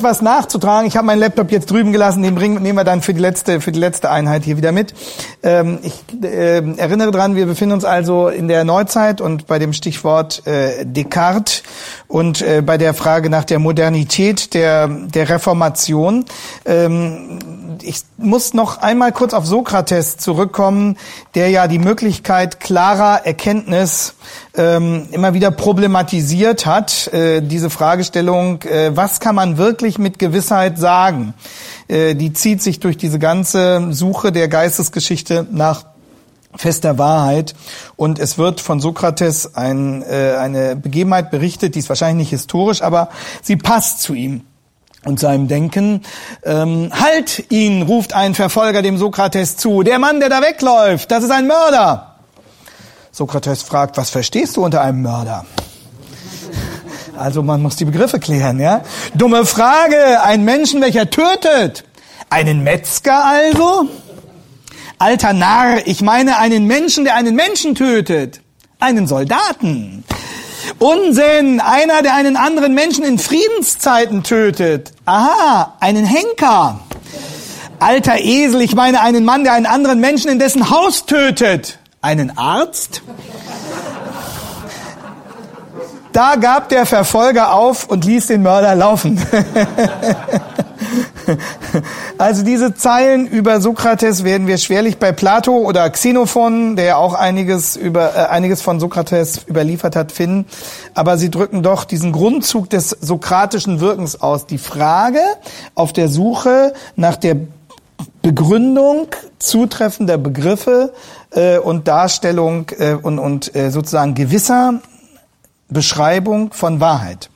Etwas nachzutragen. Ich habe meinen Laptop jetzt drüben gelassen, den bringen, nehmen wir dann für die letzte, für die letzte Einheit hier wieder mit. Ähm, ich äh, erinnere dran, wir befinden uns also in der Neuzeit und bei dem Stichwort äh, Descartes und äh, bei der Frage nach der Modernität der, der Reformation. Ähm, ich muss noch einmal kurz auf Sokrates zurückkommen, der ja die Möglichkeit klarer Erkenntnis ähm, immer wieder problematisiert hat. Äh, diese Fragestellung, äh, was kann man wirklich mit Gewissheit sagen? Äh, die zieht sich durch diese ganze Suche der Geistesgeschichte nach fester Wahrheit. Und es wird von Sokrates ein, äh, eine Begebenheit berichtet, die ist wahrscheinlich nicht historisch, aber sie passt zu ihm und seinem Denken. Ähm, halt ihn, ruft ein Verfolger dem Sokrates zu. Der Mann, der da wegläuft, das ist ein Mörder. Sokrates fragt, was verstehst du unter einem Mörder? Also man muss die Begriffe klären, ja? Dumme Frage, ein Menschen, welcher tötet. Einen Metzger also? Alter Narr, ich meine einen Menschen, der einen Menschen tötet. Einen Soldaten. Unsinn, einer, der einen anderen Menschen in Friedenszeiten tötet. Aha, einen Henker. Alter Esel, ich meine einen Mann, der einen anderen Menschen in dessen Haus tötet. Einen Arzt? Da gab der Verfolger auf und ließ den Mörder laufen. also diese Zeilen über Sokrates werden wir schwerlich bei Plato oder Xenophon, der ja auch einiges über äh, einiges von Sokrates überliefert hat, finden, aber sie drücken doch diesen Grundzug des sokratischen Wirkens aus, die Frage auf der Suche nach der Begründung zutreffender Begriffe äh, und Darstellung äh, und, und äh, sozusagen gewisser Beschreibung von Wahrheit.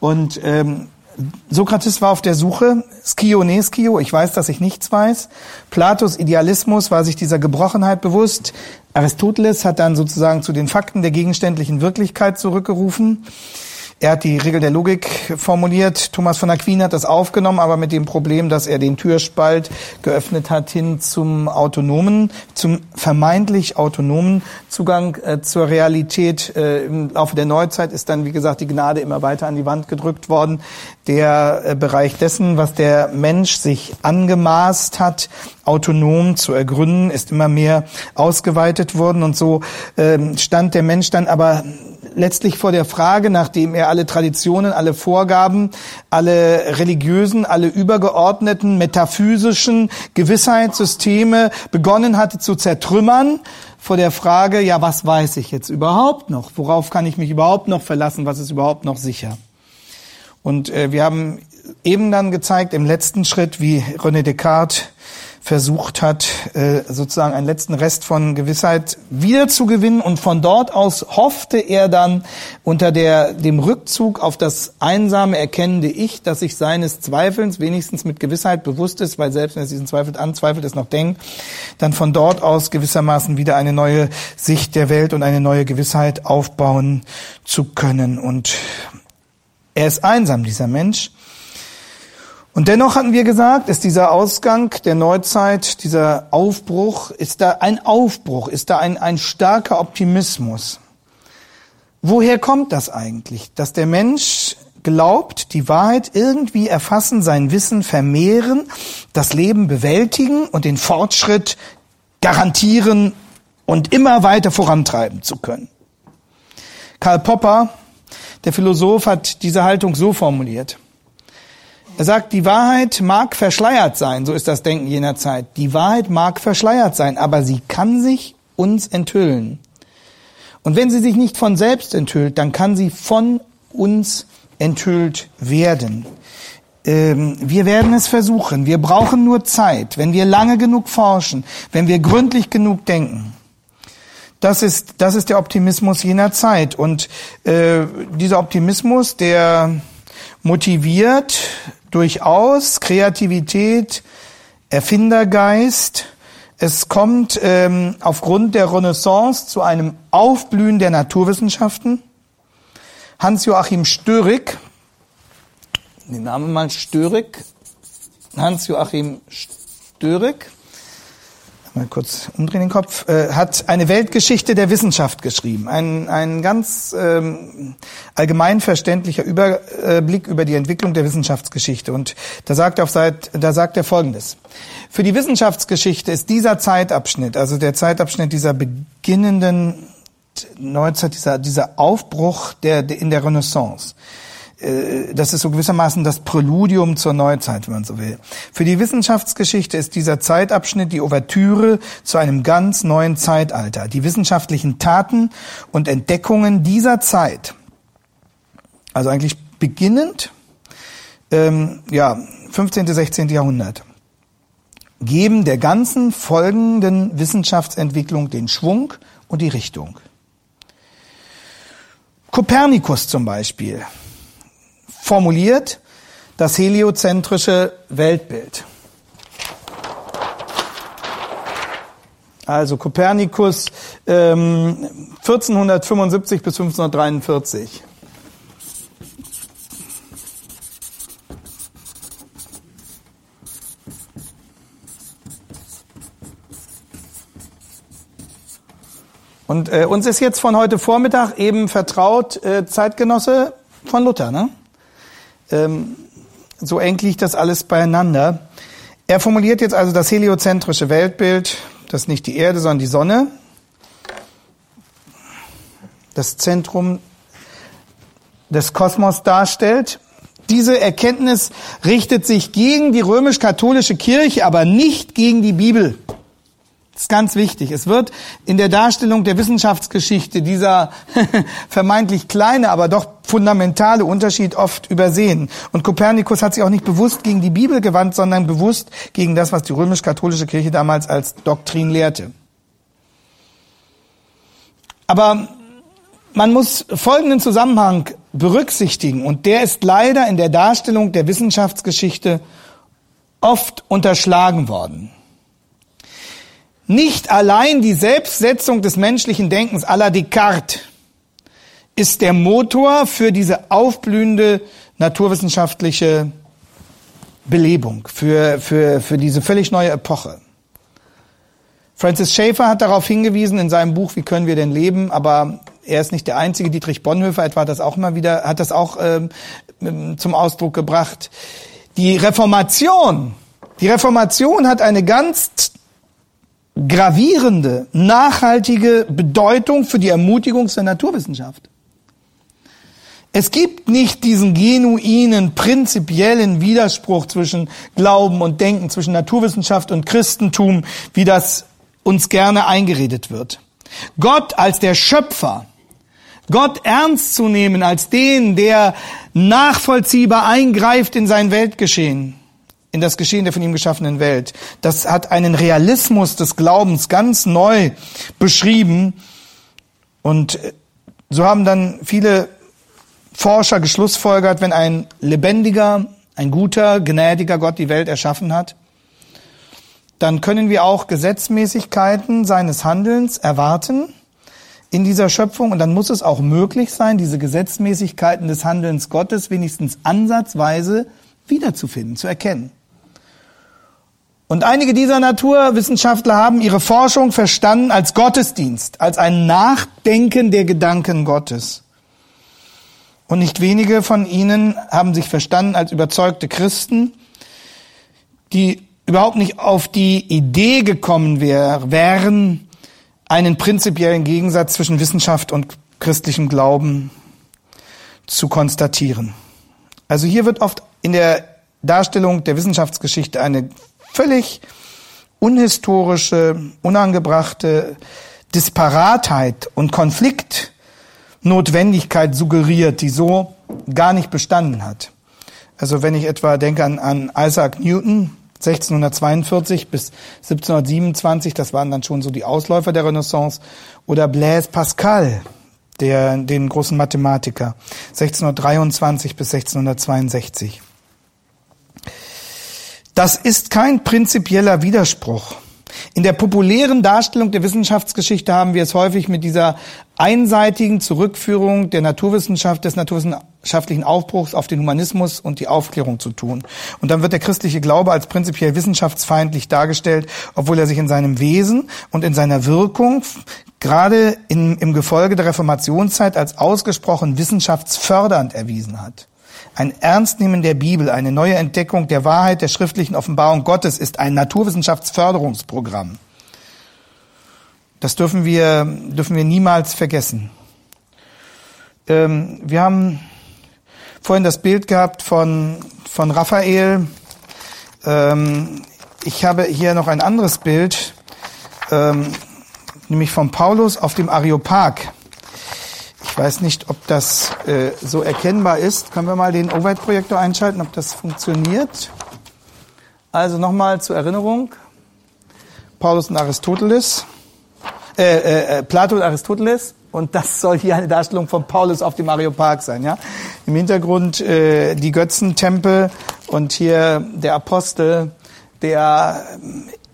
Und ähm, Sokrates war auf der Suche, skio ne skio, ich weiß, dass ich nichts weiß. Platos Idealismus war sich dieser Gebrochenheit bewusst. Aristoteles hat dann sozusagen zu den Fakten der gegenständlichen Wirklichkeit zurückgerufen. Er hat die Regel der Logik formuliert. Thomas von Aquin hat das aufgenommen, aber mit dem Problem, dass er den Türspalt geöffnet hat hin zum autonomen, zum vermeintlich autonomen Zugang äh, zur Realität. Äh, Im Laufe der Neuzeit ist dann, wie gesagt, die Gnade immer weiter an die Wand gedrückt worden. Der äh, Bereich dessen, was der Mensch sich angemaßt hat, autonom zu ergründen, ist immer mehr ausgeweitet worden. Und so ähm, stand der Mensch dann aber letztlich vor der Frage, nachdem er alle Traditionen, alle Vorgaben, alle religiösen, alle übergeordneten, metaphysischen Gewissheitssysteme begonnen hatte zu zertrümmern, vor der Frage, ja, was weiß ich jetzt überhaupt noch? Worauf kann ich mich überhaupt noch verlassen? Was ist überhaupt noch sicher? Und äh, wir haben eben dann gezeigt im letzten Schritt, wie René Descartes versucht hat, äh, sozusagen einen letzten Rest von Gewissheit wiederzugewinnen. Und von dort aus hoffte er dann unter der, dem Rückzug auf das einsame erkennende Ich, dass sich seines Zweifelns wenigstens mit Gewissheit bewusst ist, weil selbst wenn er diesen Zweifel anzweifelt, es noch denkt, dann von dort aus gewissermaßen wieder eine neue Sicht der Welt und eine neue Gewissheit aufbauen zu können. Und er ist einsam, dieser Mensch. Und dennoch hatten wir gesagt, ist dieser Ausgang der Neuzeit, dieser Aufbruch, ist da ein Aufbruch, ist da ein, ein starker Optimismus. Woher kommt das eigentlich? Dass der Mensch glaubt, die Wahrheit irgendwie erfassen, sein Wissen vermehren, das Leben bewältigen und den Fortschritt garantieren und immer weiter vorantreiben zu können. Karl Popper, der Philosoph, hat diese Haltung so formuliert. Er sagt, die Wahrheit mag verschleiert sein, so ist das Denken jener Zeit. Die Wahrheit mag verschleiert sein, aber sie kann sich uns enthüllen. Und wenn sie sich nicht von selbst enthüllt, dann kann sie von uns enthüllt werden. Ähm, wir werden es versuchen. Wir brauchen nur Zeit, wenn wir lange genug forschen, wenn wir gründlich genug denken. Das ist, das ist der Optimismus jener Zeit. Und äh, dieser Optimismus, der motiviert durchaus Kreativität, Erfindergeist, Es kommt ähm, aufgrund der Renaissance zu einem Aufblühen der Naturwissenschaften. Hans-Joachim Störig, den Namen mal Störig, Hans-Joachim Störig, mal kurz umdrehen den Kopf, äh, hat eine Weltgeschichte der Wissenschaft geschrieben. Ein, ein ganz ähm, allgemein verständlicher Überblick über die Entwicklung der Wissenschaftsgeschichte. Und da sagt, er auf Seite, da sagt er Folgendes. Für die Wissenschaftsgeschichte ist dieser Zeitabschnitt, also der Zeitabschnitt dieser beginnenden Neuzeit, dieser, dieser Aufbruch der, der in der Renaissance, das ist so gewissermaßen das Präludium zur Neuzeit, wenn man so will. Für die Wissenschaftsgeschichte ist dieser Zeitabschnitt die Ouvertüre zu einem ganz neuen Zeitalter. Die wissenschaftlichen Taten und Entdeckungen dieser Zeit, also eigentlich beginnend, ähm, ja, 15., 16. Jahrhundert, geben der ganzen folgenden Wissenschaftsentwicklung den Schwung und die Richtung. Kopernikus zum Beispiel formuliert das heliozentrische Weltbild. Also Kopernikus ähm, 1475 bis 1543. Und äh, uns ist jetzt von heute Vormittag eben vertraut äh, Zeitgenosse von Luther. Ne? Ähm, so eng liegt das alles beieinander. Er formuliert jetzt also das heliozentrische Weltbild, das nicht die Erde, sondern die Sonne, das Zentrum des Kosmos darstellt. Diese Erkenntnis richtet sich gegen die römisch-katholische Kirche, aber nicht gegen die Bibel. Das ist ganz wichtig. Es wird in der Darstellung der Wissenschaftsgeschichte dieser vermeintlich kleine, aber doch fundamentale Unterschied oft übersehen. Und Kopernikus hat sich auch nicht bewusst gegen die Bibel gewandt, sondern bewusst gegen das, was die römisch-katholische Kirche damals als Doktrin lehrte. Aber man muss folgenden Zusammenhang berücksichtigen, und der ist leider in der Darstellung der Wissenschaftsgeschichte oft unterschlagen worden. Nicht allein die Selbstsetzung des menschlichen Denkens à la Descartes ist der Motor für diese aufblühende naturwissenschaftliche Belebung, für, für, für diese völlig neue Epoche. Francis Schaeffer hat darauf hingewiesen in seinem Buch Wie können wir denn leben? Aber er ist nicht der einzige. Dietrich Bonhoeffer etwa hat das auch immer wieder, hat das auch ähm, zum Ausdruck gebracht. Die Reformation, die Reformation hat eine ganz gravierende, nachhaltige Bedeutung für die Ermutigung der Naturwissenschaft. Es gibt nicht diesen genuinen, prinzipiellen Widerspruch zwischen Glauben und Denken, zwischen Naturwissenschaft und Christentum, wie das uns gerne eingeredet wird. Gott als der Schöpfer, Gott ernst zu nehmen als den, der nachvollziehbar eingreift in sein Weltgeschehen, in das Geschehen der von ihm geschaffenen Welt. Das hat einen Realismus des Glaubens ganz neu beschrieben. Und so haben dann viele Forscher geschlussfolgert, wenn ein lebendiger, ein guter, gnädiger Gott die Welt erschaffen hat, dann können wir auch Gesetzmäßigkeiten seines Handelns erwarten in dieser Schöpfung und dann muss es auch möglich sein, diese Gesetzmäßigkeiten des Handelns Gottes wenigstens ansatzweise wiederzufinden, zu erkennen. Und einige dieser Naturwissenschaftler haben ihre Forschung verstanden als Gottesdienst, als ein Nachdenken der Gedanken Gottes. Und nicht wenige von ihnen haben sich verstanden als überzeugte Christen, die überhaupt nicht auf die Idee gekommen wär, wären, einen prinzipiellen Gegensatz zwischen Wissenschaft und christlichem Glauben zu konstatieren. Also hier wird oft in der Darstellung der Wissenschaftsgeschichte eine völlig unhistorische, unangebrachte Disparatheit und Konfliktnotwendigkeit suggeriert, die so gar nicht bestanden hat. Also wenn ich etwa denke an, an Isaac Newton, 1642 bis 1727, das waren dann schon so die Ausläufer der Renaissance, oder Blaise Pascal, der, den großen Mathematiker, 1623 bis 1662. Das ist kein prinzipieller Widerspruch. In der populären Darstellung der Wissenschaftsgeschichte haben wir es häufig mit dieser einseitigen Zurückführung der Naturwissenschaft, des naturwissenschaftlichen Aufbruchs auf den Humanismus und die Aufklärung zu tun. Und dann wird der christliche Glaube als prinzipiell wissenschaftsfeindlich dargestellt, obwohl er sich in seinem Wesen und in seiner Wirkung gerade in, im Gefolge der Reformationszeit als ausgesprochen wissenschaftsfördernd erwiesen hat. Ein Ernstnehmen der Bibel, eine neue Entdeckung der Wahrheit der schriftlichen Offenbarung Gottes ist ein Naturwissenschaftsförderungsprogramm. Das dürfen wir, dürfen wir niemals vergessen. Ähm, wir haben vorhin das Bild gehabt von, von Raphael. Ähm, ich habe hier noch ein anderes Bild, ähm, nämlich von Paulus auf dem Areopag. Ich weiß nicht, ob das äh, so erkennbar ist. Können wir mal den Overhead-Projektor einschalten, ob das funktioniert? Also nochmal zur Erinnerung. Paulus und Aristoteles, äh, äh, äh, Plato und Aristoteles. Und das soll hier eine Darstellung von Paulus auf dem Areopag sein. Ja? Im Hintergrund äh, die Götzentempel und hier der Apostel, der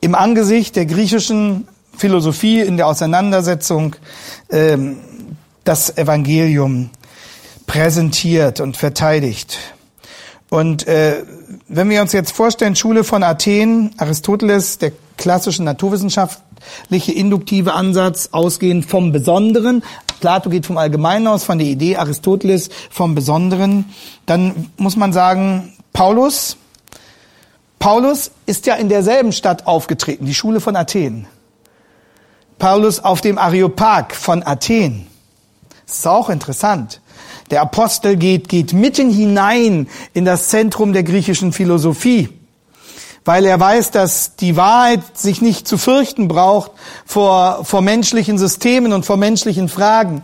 im Angesicht der griechischen Philosophie in der Auseinandersetzung ähm, das Evangelium präsentiert und verteidigt. Und äh, wenn wir uns jetzt vorstellen, Schule von Athen, Aristoteles, der klassische naturwissenschaftliche induktive Ansatz, ausgehend vom Besonderen, Plato geht vom Allgemeinen aus, von der Idee, Aristoteles vom Besonderen, dann muss man sagen, Paulus, Paulus ist ja in derselben Stadt aufgetreten, die Schule von Athen. Paulus auf dem Areopag von Athen. Das ist auch interessant. Der Apostel geht, geht mitten hinein in das Zentrum der griechischen Philosophie, weil er weiß, dass die Wahrheit sich nicht zu fürchten braucht vor, vor menschlichen Systemen und vor menschlichen Fragen.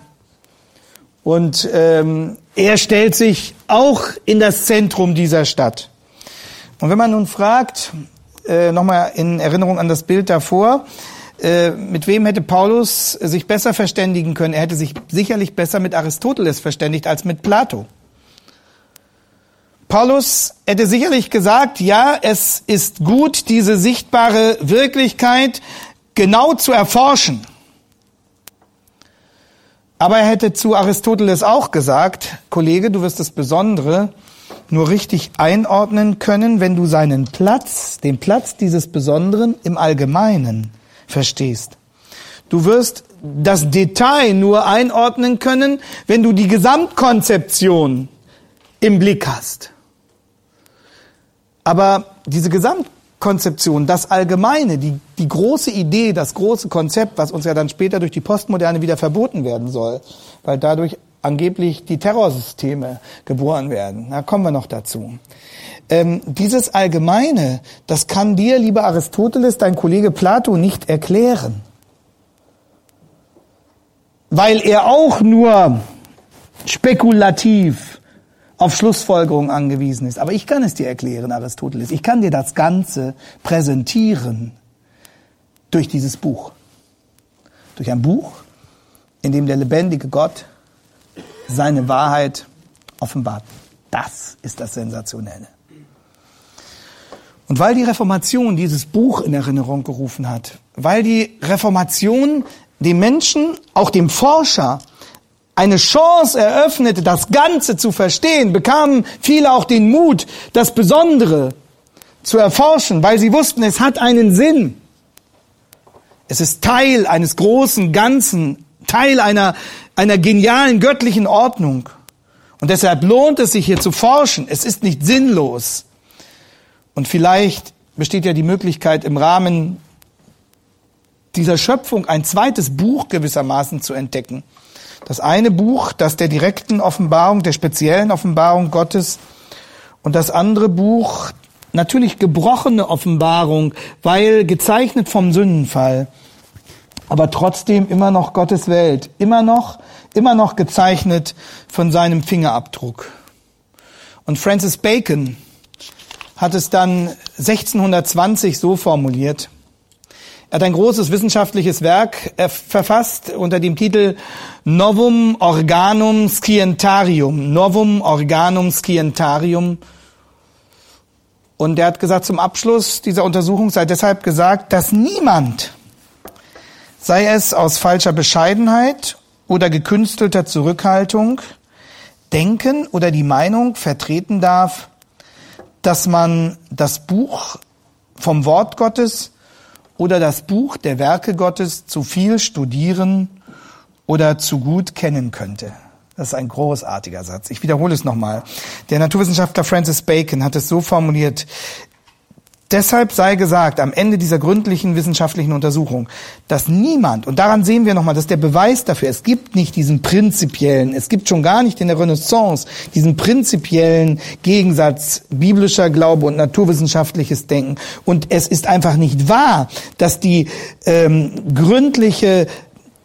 Und ähm, er stellt sich auch in das Zentrum dieser Stadt. Und wenn man nun fragt, äh, nochmal in Erinnerung an das Bild davor, äh, mit wem hätte Paulus sich besser verständigen können? Er hätte sich sicherlich besser mit Aristoteles verständigt als mit Plato. Paulus hätte sicherlich gesagt, ja, es ist gut, diese sichtbare Wirklichkeit genau zu erforschen. Aber er hätte zu Aristoteles auch gesagt, Kollege, du wirst das Besondere nur richtig einordnen können, wenn du seinen Platz, den Platz dieses Besonderen im Allgemeinen verstehst. Du wirst das Detail nur einordnen können, wenn du die Gesamtkonzeption im Blick hast. Aber diese Gesamtkonzeption, das Allgemeine, die, die große Idee, das große Konzept, was uns ja dann später durch die Postmoderne wieder verboten werden soll, weil dadurch angeblich die Terrorsysteme geboren werden. Da kommen wir noch dazu ähm, dieses Allgemeine, das kann dir, lieber Aristoteles, dein Kollege Plato nicht erklären. Weil er auch nur spekulativ auf Schlussfolgerungen angewiesen ist. Aber ich kann es dir erklären, Aristoteles. Ich kann dir das Ganze präsentieren durch dieses Buch. Durch ein Buch, in dem der lebendige Gott seine Wahrheit offenbart. Das ist das Sensationelle. Und weil die Reformation dieses Buch in Erinnerung gerufen hat, weil die Reformation dem Menschen, auch dem Forscher, eine Chance eröffnete, das Ganze zu verstehen, bekamen viele auch den Mut, das Besondere zu erforschen, weil sie wussten, es hat einen Sinn. Es ist Teil eines großen Ganzen, Teil einer, einer genialen göttlichen Ordnung. Und deshalb lohnt es sich hier zu forschen. Es ist nicht sinnlos. Und vielleicht besteht ja die Möglichkeit, im Rahmen dieser Schöpfung ein zweites Buch gewissermaßen zu entdecken. Das eine Buch, das der direkten Offenbarung, der speziellen Offenbarung Gottes und das andere Buch, natürlich gebrochene Offenbarung, weil gezeichnet vom Sündenfall, aber trotzdem immer noch Gottes Welt, immer noch, immer noch gezeichnet von seinem Fingerabdruck. Und Francis Bacon, hat es dann 1620 so formuliert. Er hat ein großes wissenschaftliches Werk äh, verfasst unter dem Titel Novum Organum Scientarium. Novum Organum Scientarium. Und er hat gesagt, zum Abschluss dieser Untersuchung sei deshalb gesagt, dass niemand, sei es aus falscher Bescheidenheit oder gekünstelter Zurückhaltung, denken oder die Meinung vertreten darf, dass man das Buch vom Wort Gottes oder das Buch der Werke Gottes zu viel studieren oder zu gut kennen könnte. Das ist ein großartiger Satz. Ich wiederhole es nochmal. Der Naturwissenschaftler Francis Bacon hat es so formuliert, Deshalb sei gesagt, am Ende dieser gründlichen wissenschaftlichen Untersuchung, dass niemand, und daran sehen wir nochmal, dass der Beweis dafür, es gibt nicht diesen prinzipiellen, es gibt schon gar nicht in der Renaissance diesen prinzipiellen Gegensatz biblischer Glaube und naturwissenschaftliches Denken. Und es ist einfach nicht wahr, dass die ähm, gründliche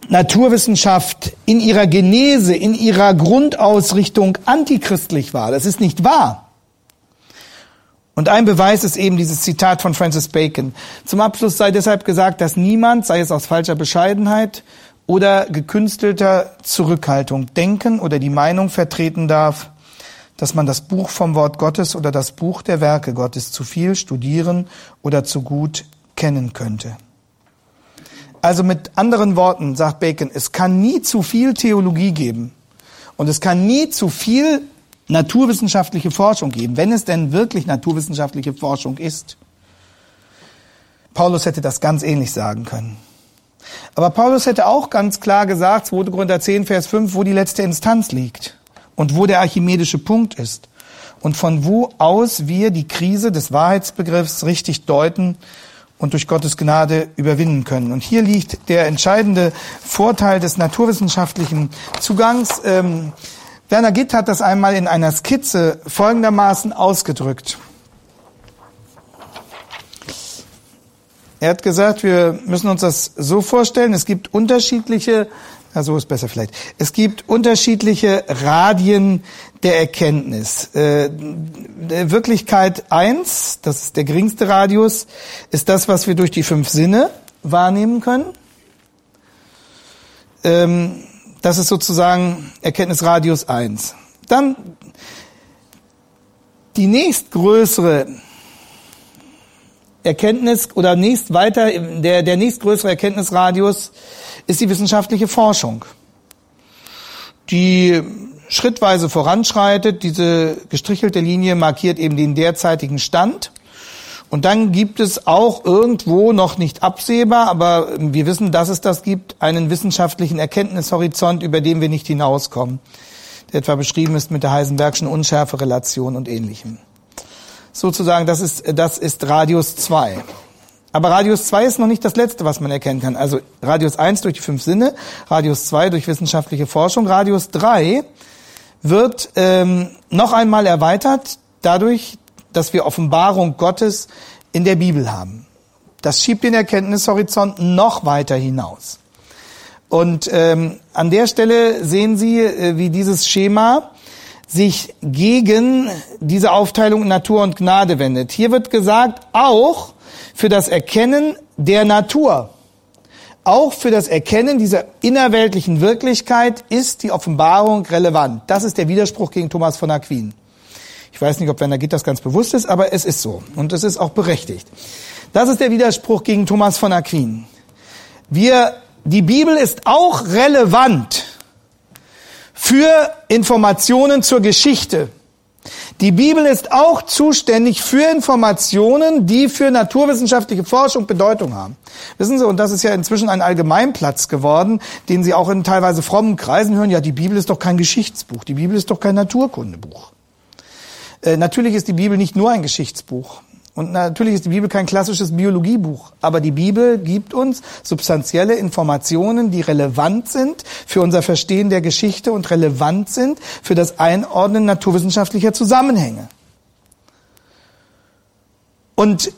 Naturwissenschaft in ihrer Genese, in ihrer Grundausrichtung antichristlich war. Das ist nicht wahr. Und ein Beweis ist eben dieses Zitat von Francis Bacon. Zum Abschluss sei deshalb gesagt, dass niemand, sei es aus falscher Bescheidenheit oder gekünstelter Zurückhaltung, denken oder die Meinung vertreten darf, dass man das Buch vom Wort Gottes oder das Buch der Werke Gottes zu viel studieren oder zu gut kennen könnte. Also mit anderen Worten sagt Bacon, es kann nie zu viel Theologie geben und es kann nie zu viel naturwissenschaftliche Forschung geben, wenn es denn wirklich naturwissenschaftliche Forschung ist. Paulus hätte das ganz ähnlich sagen können. Aber Paulus hätte auch ganz klar gesagt, 2. Korinther 10, Vers 5, wo die letzte Instanz liegt und wo der archimedische Punkt ist und von wo aus wir die Krise des Wahrheitsbegriffs richtig deuten und durch Gottes Gnade überwinden können. Und hier liegt der entscheidende Vorteil des naturwissenschaftlichen Zugangs. Ähm, Werner Gitt hat das einmal in einer Skizze folgendermaßen ausgedrückt. Er hat gesagt, wir müssen uns das so vorstellen, es gibt unterschiedliche, na so ist besser vielleicht, es gibt unterschiedliche Radien der Erkenntnis. Äh, Wirklichkeit eins, das ist der geringste Radius, ist das, was wir durch die fünf Sinne wahrnehmen können. Ähm, das ist sozusagen Erkenntnisradius 1. Dann die nächstgrößere Erkenntnis oder nächst weiter, der, der nächstgrößere Erkenntnisradius ist die wissenschaftliche Forschung, die schrittweise voranschreitet. Diese gestrichelte Linie markiert eben den derzeitigen Stand. Und dann gibt es auch irgendwo noch nicht absehbar, aber wir wissen, dass es das gibt, einen wissenschaftlichen Erkenntnishorizont, über den wir nicht hinauskommen, der etwa beschrieben ist mit der Heisenbergschen Unschärferelation und ähnlichem. Sozusagen, das ist, das ist Radius 2. Aber Radius 2 ist noch nicht das Letzte, was man erkennen kann. Also Radius 1 durch die fünf Sinne, Radius 2 durch wissenschaftliche Forschung, Radius 3 wird ähm, noch einmal erweitert dadurch, dass wir Offenbarung Gottes in der Bibel haben. Das schiebt den Erkenntnishorizont noch weiter hinaus. Und ähm, an der Stelle sehen Sie, äh, wie dieses Schema sich gegen diese Aufteilung Natur und Gnade wendet. Hier wird gesagt, auch für das Erkennen der Natur, auch für das Erkennen dieser innerweltlichen Wirklichkeit ist die Offenbarung relevant. Das ist der Widerspruch gegen Thomas von Aquin. Ich weiß nicht, ob Werner Gitt das ganz bewusst ist, aber es ist so. Und es ist auch berechtigt. Das ist der Widerspruch gegen Thomas von Aquin. Wir, die Bibel ist auch relevant für Informationen zur Geschichte. Die Bibel ist auch zuständig für Informationen, die für naturwissenschaftliche Forschung Bedeutung haben. Wissen Sie, und das ist ja inzwischen ein Allgemeinplatz geworden, den Sie auch in teilweise frommen Kreisen hören, ja, die Bibel ist doch kein Geschichtsbuch, die Bibel ist doch kein Naturkundebuch. Äh, natürlich ist die Bibel nicht nur ein Geschichtsbuch. Und natürlich ist die Bibel kein klassisches Biologiebuch, aber die Bibel gibt uns substanzielle Informationen, die relevant sind für unser Verstehen der Geschichte und relevant sind für das Einordnen naturwissenschaftlicher Zusammenhänge. Und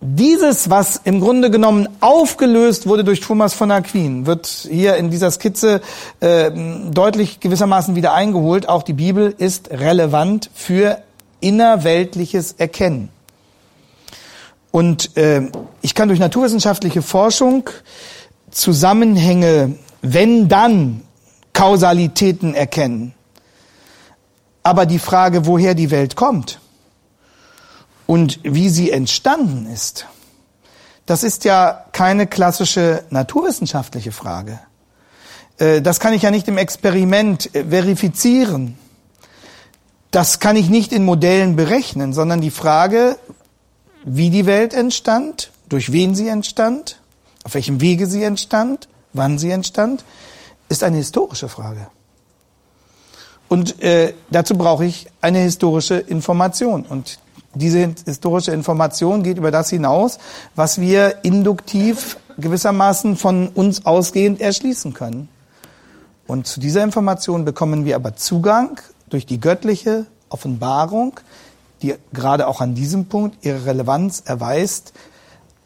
dieses, was im Grunde genommen aufgelöst wurde durch Thomas von Aquin, wird hier in dieser Skizze äh, deutlich gewissermaßen wieder eingeholt. Auch die Bibel ist relevant für innerweltliches Erkennen. Und äh, ich kann durch naturwissenschaftliche Forschung Zusammenhänge, wenn dann Kausalitäten erkennen. Aber die Frage, woher die Welt kommt, Und wie sie entstanden ist, das ist ja keine klassische naturwissenschaftliche Frage. Äh, das kann ich ja nicht im Experiment äh, verifizieren. Das kann ich nicht in Modellen berechnen, sondern die Frage, wie die Welt entstand, durch wen sie entstand, auf welchem Wege sie entstand, wann sie entstand, ist eine historische Frage. Und äh, dazu brauche ich eine historische Information. Und diese historische Information geht über das hinaus, was wir induktiv gewissermaßen von uns ausgehend erschließen können. Und zu dieser Information bekommen wir aber Zugang durch die göttliche Offenbarung, die gerade auch an diesem Punkt ihre Relevanz erweist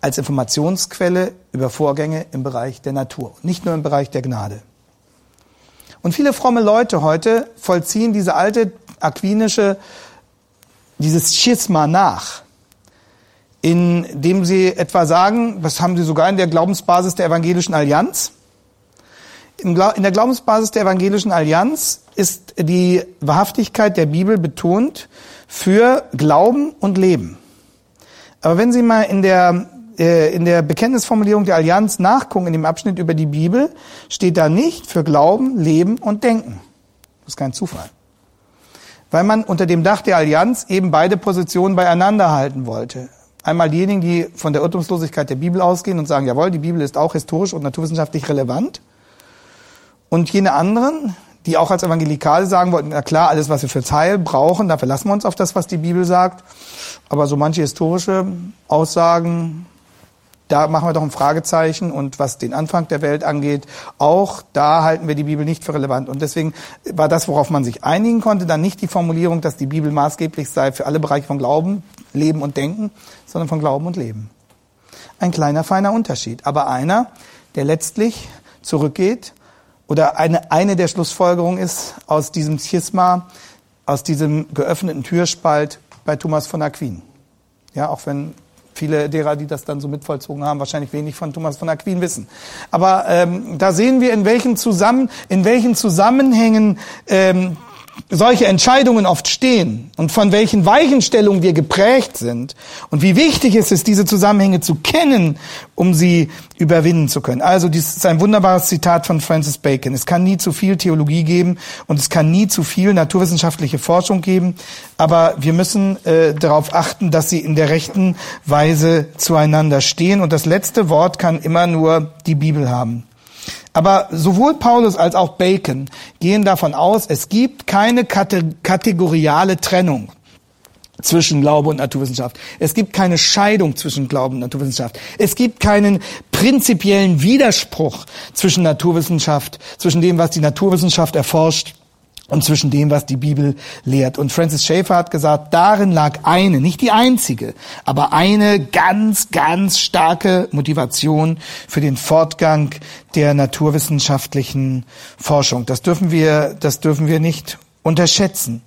als Informationsquelle über Vorgänge im Bereich der Natur, nicht nur im Bereich der Gnade. Und viele fromme Leute heute vollziehen diese alte aquinische, dieses Schisma nach, indem sie etwa sagen, das haben sie sogar in der Glaubensbasis der Evangelischen Allianz, in der Glaubensbasis der Evangelischen Allianz ist die Wahrhaftigkeit der Bibel betont für Glauben und Leben. Aber wenn Sie mal in der äh, in der Bekenntnisformulierung der Allianz nachgucken, in dem Abschnitt über die Bibel, steht da nicht für Glauben, Leben und Denken. Das ist kein Zufall. Weil man unter dem Dach der Allianz eben beide Positionen beieinander halten wollte. Einmal diejenigen, die von der Irrtumslosigkeit der Bibel ausgehen und sagen, jawohl, die Bibel ist auch historisch und naturwissenschaftlich relevant. Und jene anderen, die auch als Evangelikale sagen wollten, na klar, alles, was wir fürs Heil brauchen, da verlassen wir uns auf das, was die Bibel sagt. Aber so manche historische Aussagen da machen wir doch ein Fragezeichen und was den Anfang der Welt angeht, auch da halten wir die Bibel nicht für relevant. Und deswegen war das, worauf man sich einigen konnte, dann nicht die Formulierung, dass die Bibel maßgeblich sei für alle Bereiche von Glauben, Leben und Denken, sondern von Glauben und Leben. Ein kleiner, feiner Unterschied, aber einer, der letztlich zurückgeht oder eine, eine der Schlussfolgerungen ist aus diesem Schisma, aus diesem geöffneten Türspalt bei Thomas von Aquin. Ja, auch wenn viele derer, die das dann so mitvollzogen haben, wahrscheinlich wenig von Thomas von Aquin wissen. Aber ähm, da sehen wir, in welchen, Zusammen in welchen Zusammenhängen ähm, solche Entscheidungen oft stehen und von welchen Weichenstellungen wir geprägt sind und wie wichtig es ist, diese Zusammenhänge zu kennen, um sie überwinden zu können. Also dies ist ein wunderbares Zitat von Francis Bacon. Es kann nie zu viel Theologie geben und es kann nie zu viel naturwissenschaftliche Forschung geben, aber wir müssen äh, darauf achten, dass sie in der rechten Weise zueinander stehen und das letzte Wort kann immer nur die Bibel haben. Aber sowohl Paulus als auch Bacon gehen davon aus, es gibt keine kategoriale Trennung zwischen Glaube und Naturwissenschaft. Es gibt keine Scheidung zwischen Glauben und Naturwissenschaft. Es gibt keinen prinzipiellen Widerspruch zwischen Naturwissenschaft, zwischen dem, was die Naturwissenschaft erforscht und zwischen dem, was die Bibel lehrt. Und Francis Schaeffer hat gesagt, darin lag eine, nicht die einzige, aber eine ganz, ganz starke Motivation für den Fortgang der naturwissenschaftlichen Forschung. Das dürfen wir, das dürfen wir nicht unterschätzen.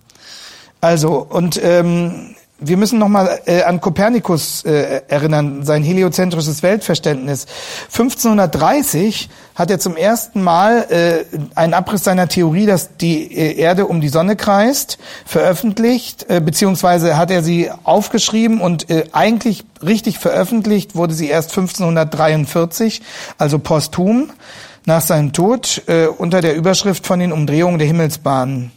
Also, und ähm, wir müssen nochmal äh, an Kopernikus äh, erinnern, sein heliozentrisches Weltverständnis. 1530 hat er zum ersten Mal äh, einen Abriss seiner Theorie, dass die äh, Erde um die Sonne kreist, veröffentlicht, äh, beziehungsweise hat er sie aufgeschrieben und äh, eigentlich richtig veröffentlicht wurde sie erst 1543, also posthum nach seinem Tod, äh, unter der Überschrift von den Umdrehungen der Himmelsbahnen.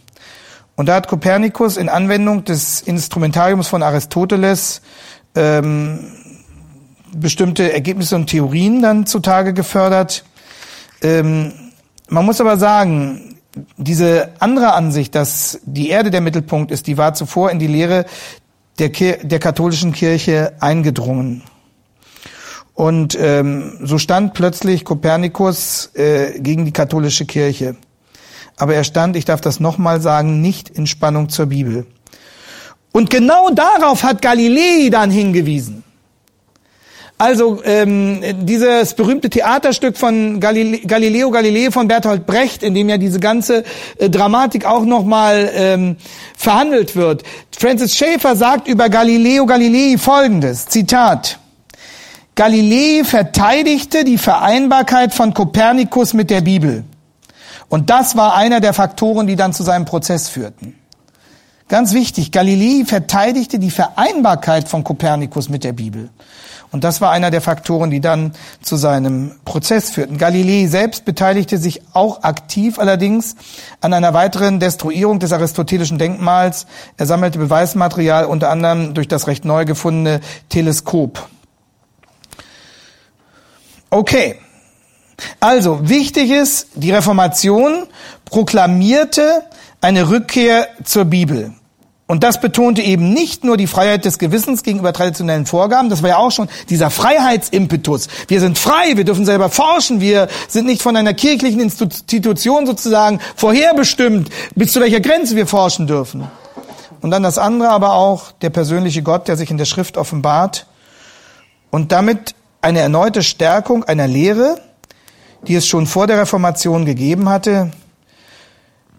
Und da hat Kopernikus in Anwendung des Instrumentariums von Aristoteles ähm, bestimmte Ergebnisse und Theorien dann zutage gefördert. Ähm, man muss aber sagen, diese andere Ansicht, dass die Erde der Mittelpunkt ist, die war zuvor in die Lehre der, Kir der katholischen Kirche eingedrungen. Und ähm, so stand plötzlich Kopernikus äh, gegen die katholische Kirche aber er stand, ich darf das nochmal sagen, nicht in Spannung zur Bibel. Und genau darauf hat Galilei dann hingewiesen. Also ähm, dieses berühmte Theaterstück von Galile Galileo Galilei von Bertolt Brecht, in dem ja diese ganze äh, Dramatik auch nochmal ähm, verhandelt wird. Francis Schaeffer sagt über Galileo Galilei folgendes, Zitat. Galilei verteidigte die Vereinbarkeit von Kopernikus mit der Bibel. Und das war einer der Faktoren, die dann zu seinem Prozess führten. Ganz wichtig, Galilei verteidigte die Vereinbarkeit von Kopernikus mit der Bibel. Und das war einer der Faktoren, die dann zu seinem Prozess führten. Galilei selbst beteiligte sich auch aktiv allerdings an einer weiteren Destruierung des aristotelischen Denkmals. Er sammelte Beweismaterial unter anderem durch das recht neu gefundene Teleskop. Okay. Also, wichtig ist, die Reformation proklamierte eine Rückkehr zur Bibel. Und das betonte eben nicht nur die Freiheit des Gewissens gegenüber traditionellen Vorgaben, das war ja auch schon dieser Freiheitsimpetus. Wir sind frei, wir dürfen selber forschen, wir sind nicht von einer kirchlichen Institution sozusagen vorherbestimmt, bis zu welcher Grenze wir forschen dürfen. Und dann das andere aber auch, der persönliche Gott, der sich in der Schrift offenbart und damit eine erneute Stärkung einer Lehre, die es schon vor der Reformation gegeben hatte,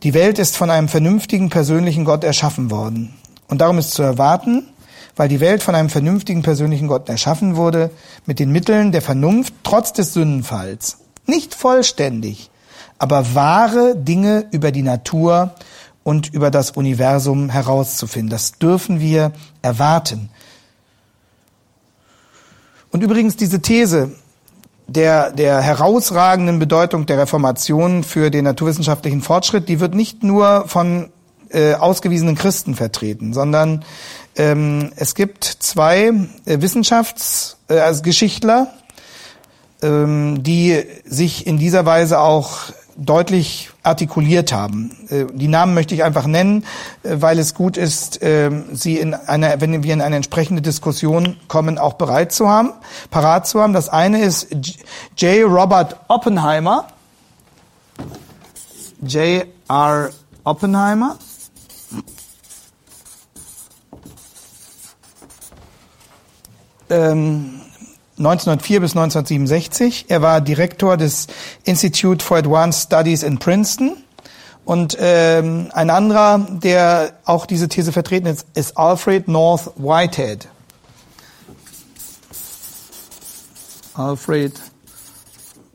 die Welt ist von einem vernünftigen, persönlichen Gott erschaffen worden. Und darum ist zu erwarten, weil die Welt von einem vernünftigen, persönlichen Gott erschaffen wurde, mit den Mitteln der Vernunft, trotz des Sündenfalls. Nicht vollständig, aber wahre Dinge über die Natur und über das Universum herauszufinden. Das dürfen wir erwarten. Und übrigens diese These, der, der herausragenden Bedeutung der Reformation für den naturwissenschaftlichen Fortschritt, die wird nicht nur von äh, ausgewiesenen Christen vertreten, sondern ähm, es gibt zwei äh, Wissenschaftsgeschichtler, äh, ähm, die sich in dieser Weise auch deutlich artikuliert haben. Äh, die Namen möchte ich einfach nennen, äh, weil es gut ist, ähm, sie in einer, wenn wir in eine entsprechende Diskussion kommen, auch bereit zu haben, parat zu haben. Das eine ist J. Robert Oppenheimer. J. R. Oppenheimer. Ähm, 1904 bis 1967. Er war Direktor des Institute for Advanced Studies in Princeton. Und ähm, ein anderer, der auch diese These vertreten ist, ist Alfred North Whitehead. Alfred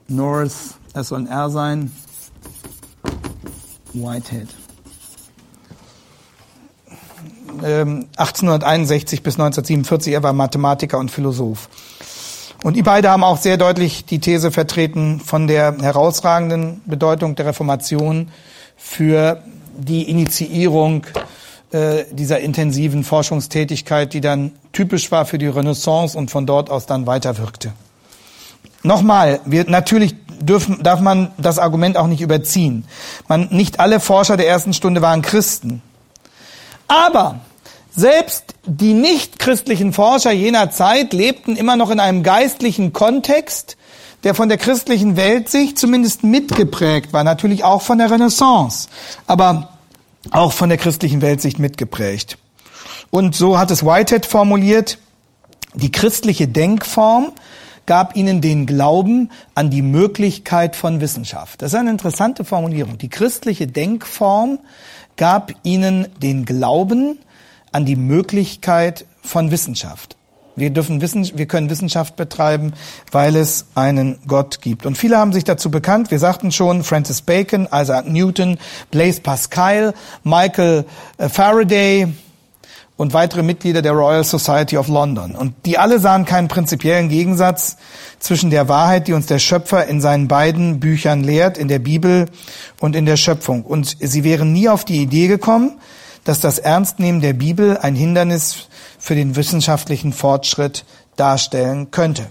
North, das soll ein R sein, Whitehead. 1861 ähm, bis 1947, er war Mathematiker und Philosoph. Und die beide haben auch sehr deutlich die These vertreten von der herausragenden Bedeutung der Reformation für die Initiierung äh, dieser intensiven Forschungstätigkeit, die dann typisch war für die Renaissance und von dort aus dann weiterwirkte. Nochmal, wir, natürlich dürfen, darf man das Argument auch nicht überziehen. Man, nicht alle Forscher der ersten Stunde waren Christen. Aber selbst die nichtchristlichen Forscher jener Zeit lebten immer noch in einem geistlichen Kontext, der von der christlichen Weltsicht zumindest mitgeprägt war, natürlich auch von der Renaissance, aber auch von der christlichen Weltsicht mitgeprägt. Und so hat es Whitehead formuliert, die christliche Denkform gab ihnen den Glauben an die Möglichkeit von Wissenschaft. Das ist eine interessante Formulierung. Die christliche Denkform gab ihnen den Glauben an die Möglichkeit von Wissenschaft. Wir dürfen wissen, wir können Wissenschaft betreiben, weil es einen Gott gibt. Und viele haben sich dazu bekannt. Wir sagten schon Francis Bacon, Isaac Newton, Blaise Pascal, Michael äh, Faraday und weitere Mitglieder der Royal Society of London. Und die alle sahen keinen prinzipiellen Gegensatz zwischen der Wahrheit, die uns der Schöpfer in seinen beiden Büchern lehrt, in der Bibel und in der Schöpfung. Und sie wären nie auf die Idee gekommen, dass das Ernstnehmen der Bibel ein Hindernis für den wissenschaftlichen Fortschritt darstellen könnte.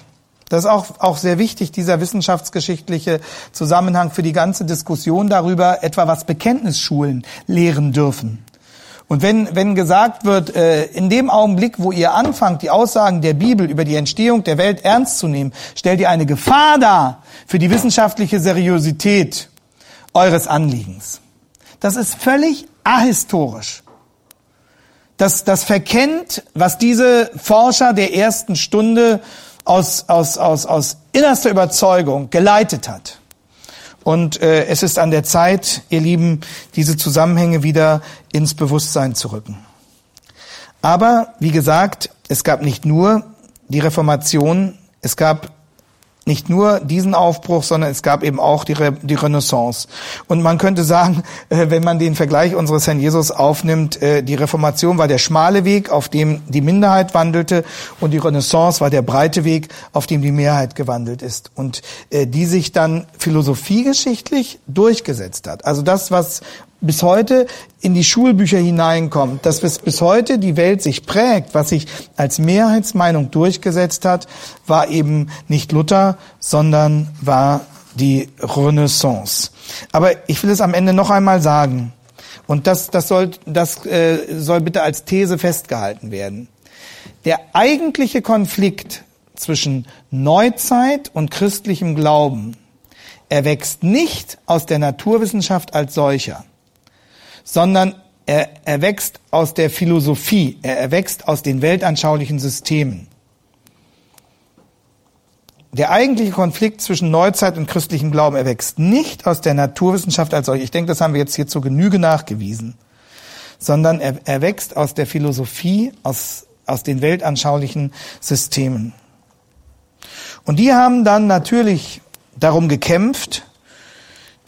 Das ist auch, auch sehr wichtig, dieser wissenschaftsgeschichtliche Zusammenhang für die ganze Diskussion darüber, etwa was Bekenntnisschulen lehren dürfen. Und wenn, wenn gesagt wird, äh, in dem Augenblick, wo ihr anfangt, die Aussagen der Bibel über die Entstehung der Welt ernst zu nehmen, stellt ihr eine Gefahr dar für die wissenschaftliche Seriosität eures Anliegens. Das ist völlig ahistorisch das, das verkennt, was diese Forscher der ersten Stunde aus, aus, aus, aus innerster Überzeugung geleitet hat. Und äh, es ist an der Zeit, ihr Lieben, diese Zusammenhänge wieder ins Bewusstsein zu rücken. Aber, wie gesagt, es gab nicht nur die Reformation, es gab nicht nur diesen Aufbruch, sondern es gab eben auch die, Re die Renaissance. Und man könnte sagen, äh, wenn man den Vergleich unseres Herrn Jesus aufnimmt, äh, die Reformation war der schmale Weg, auf dem die Minderheit wandelte, und die Renaissance war der breite Weg, auf dem die Mehrheit gewandelt ist. Und äh, die sich dann philosophiegeschichtlich durchgesetzt hat. Also das, was bis heute in die Schulbücher hineinkommt, dass bis, bis heute die Welt sich prägt, was sich als Mehrheitsmeinung durchgesetzt hat, war eben nicht Luther, sondern war die Renaissance. Aber ich will es am Ende noch einmal sagen, und das, das, soll, das äh, soll bitte als These festgehalten werden. Der eigentliche Konflikt zwischen Neuzeit und christlichem Glauben erwächst nicht aus der Naturwissenschaft als solcher, sondern er erwächst aus der Philosophie, er erwächst aus den weltanschaulichen Systemen. Der eigentliche Konflikt zwischen Neuzeit und christlichem Glauben erwächst nicht aus der Naturwissenschaft als solche. Ich denke, das haben wir jetzt hier zur Genüge nachgewiesen, sondern er erwächst aus der Philosophie, aus, aus den weltanschaulichen Systemen. Und die haben dann natürlich darum gekämpft,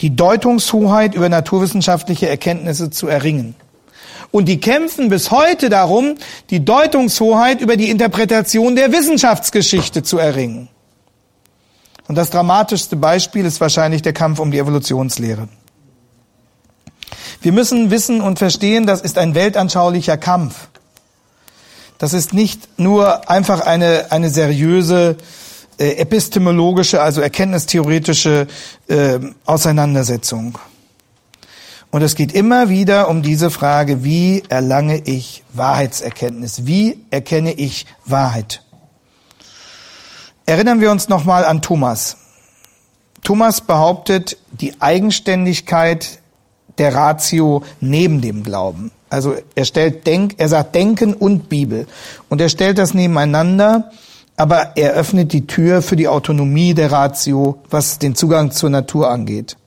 die Deutungshoheit über naturwissenschaftliche Erkenntnisse zu erringen. Und die kämpfen bis heute darum, die Deutungshoheit über die Interpretation der Wissenschaftsgeschichte zu erringen. Und das dramatischste Beispiel ist wahrscheinlich der Kampf um die Evolutionslehre. Wir müssen wissen und verstehen, das ist ein weltanschaulicher Kampf. Das ist nicht nur einfach eine, eine seriöse äh, epistemologische, also erkenntnistheoretische äh, Auseinandersetzung. Und es geht immer wieder um diese Frage, wie erlange ich Wahrheitserkenntnis? Wie erkenne ich Wahrheit? Erinnern wir uns nochmal an Thomas. Thomas behauptet die Eigenständigkeit der Ratio neben dem Glauben. Also er stellt Denk, er sagt Denken und Bibel. Und er stellt das nebeneinander aber er öffnet die Tür für die Autonomie der Ratio, was den Zugang zur Natur angeht.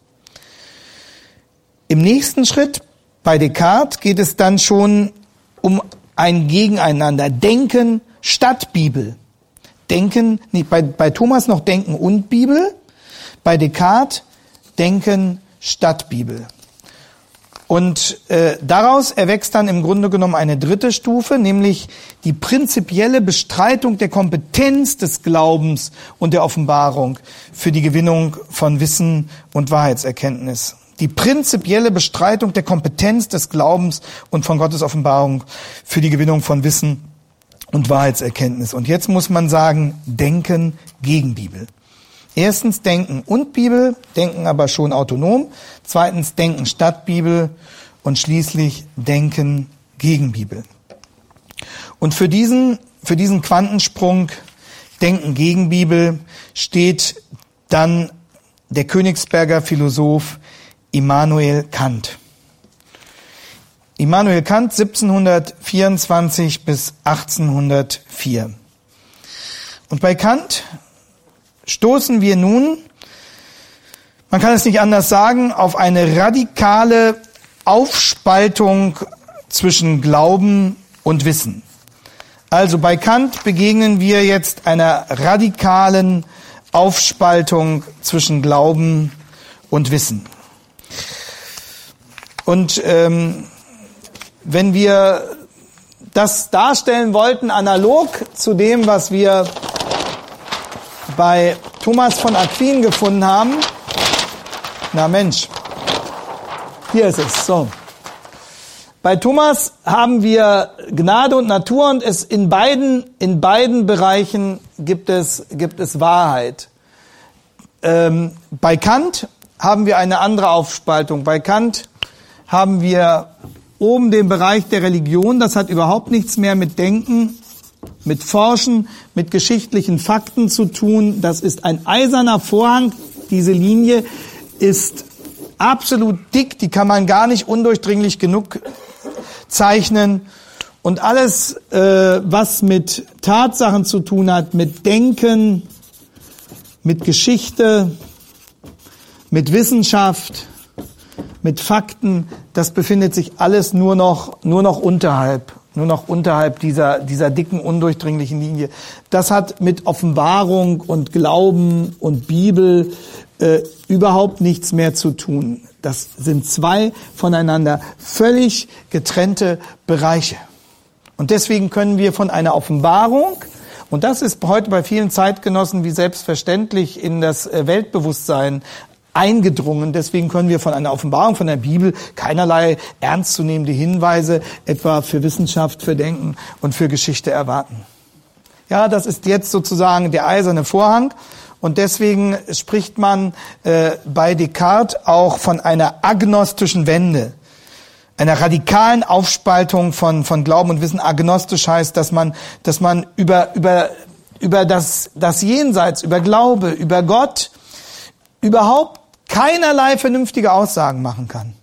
Im nächsten Schritt bei Descartes geht es dann schon um ein Gegeneinander. Denken statt Bibel. Denken, nee, bei, bei Thomas noch Denken und Bibel, bei Descartes Denken statt Bibel. Und äh, daraus erwächst dann im Grunde genommen eine dritte Stufe, nämlich die prinzipielle Bestreitung der Kompetenz des Glaubens und der Offenbarung für die Gewinnung von Wissen und Wahrheitserkenntnis. Die prinzipielle Bestreitung der Kompetenz des Glaubens und von Gottes Offenbarung für die Gewinnung von Wissen und Wahrheitserkenntnis. Und jetzt muss man sagen, Denken gegen Bibel. Erstens Denken und Bibel, Denken aber schon autonom. Zweitens Denken statt Bibel und schließlich Denken gegen Bibel. Und für diesen, für diesen Quantensprung Denken gegen Bibel steht dann der Königsberger Philosoph Immanuel Kant. Immanuel Kant 1724 bis 1804. Und bei Kant stoßen wir nun, man kann es nicht anders sagen, auf eine radikale Aufspaltung zwischen Glauben und Wissen. Also bei Kant begegnen wir jetzt einer radikalen Aufspaltung zwischen Glauben und Wissen. Und ähm, wenn wir das darstellen wollten, analog zu dem, was wir bei Thomas von Aquin gefunden haben. Na Mensch, hier ist es. So. Bei Thomas haben wir Gnade und Natur und es in beiden, in beiden Bereichen gibt es, gibt es Wahrheit. Ähm, bei Kant haben wir eine andere Aufspaltung. Bei Kant haben wir oben den Bereich der Religion. Das hat überhaupt nichts mehr mit Denken mit Forschen, mit geschichtlichen Fakten zu tun. Das ist ein eiserner Vorhang. Diese Linie ist absolut dick, die kann man gar nicht undurchdringlich genug zeichnen. Und alles, äh, was mit Tatsachen zu tun hat, mit Denken, mit Geschichte, mit Wissenschaft, mit Fakten, das befindet sich alles nur noch, nur noch unterhalb nur noch unterhalb dieser, dieser dicken, undurchdringlichen Linie. Das hat mit Offenbarung und Glauben und Bibel äh, überhaupt nichts mehr zu tun. Das sind zwei voneinander völlig getrennte Bereiche. Und deswegen können wir von einer Offenbarung, und das ist heute bei vielen Zeitgenossen wie selbstverständlich in das äh, Weltbewusstsein eingedrungen. Deswegen können wir von einer Offenbarung von der Bibel keinerlei ernstzunehmende Hinweise etwa für Wissenschaft, für Denken und für Geschichte erwarten. Ja, das ist jetzt sozusagen der eiserne Vorhang. Und deswegen spricht man äh, bei Descartes auch von einer agnostischen Wende, einer radikalen Aufspaltung von, von Glauben und Wissen. Agnostisch heißt, dass man, dass man über, über, über das, das Jenseits, über Glaube, über Gott überhaupt keinerlei vernünftige Aussagen machen kann.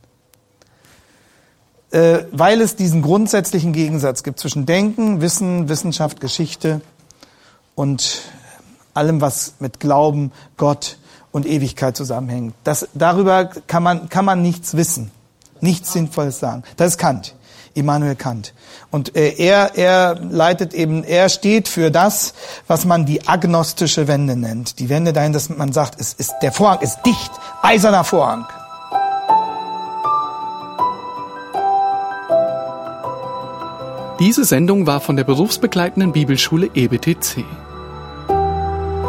Äh, weil es diesen grundsätzlichen Gegensatz gibt zwischen Denken, Wissen, Wissenschaft, Geschichte und allem, was mit Glauben, Gott und Ewigkeit zusammenhängt. Das, darüber kann man, kann man nichts wissen, nichts Sinnvolles sagen. Das ist Kant. Immanuel Kant. Und äh, er, er leitet eben, er steht für das, was man die agnostische Wende nennt. Die Wende dahin, dass man sagt, es ist, der Vorhang ist dicht, eiserner Vorhang. Diese Sendung war von der berufsbegleitenden Bibelschule EBTC.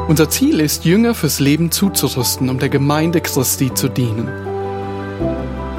Unser Ziel ist, Jünger fürs Leben zuzurüsten, um der Gemeinde Christi zu dienen.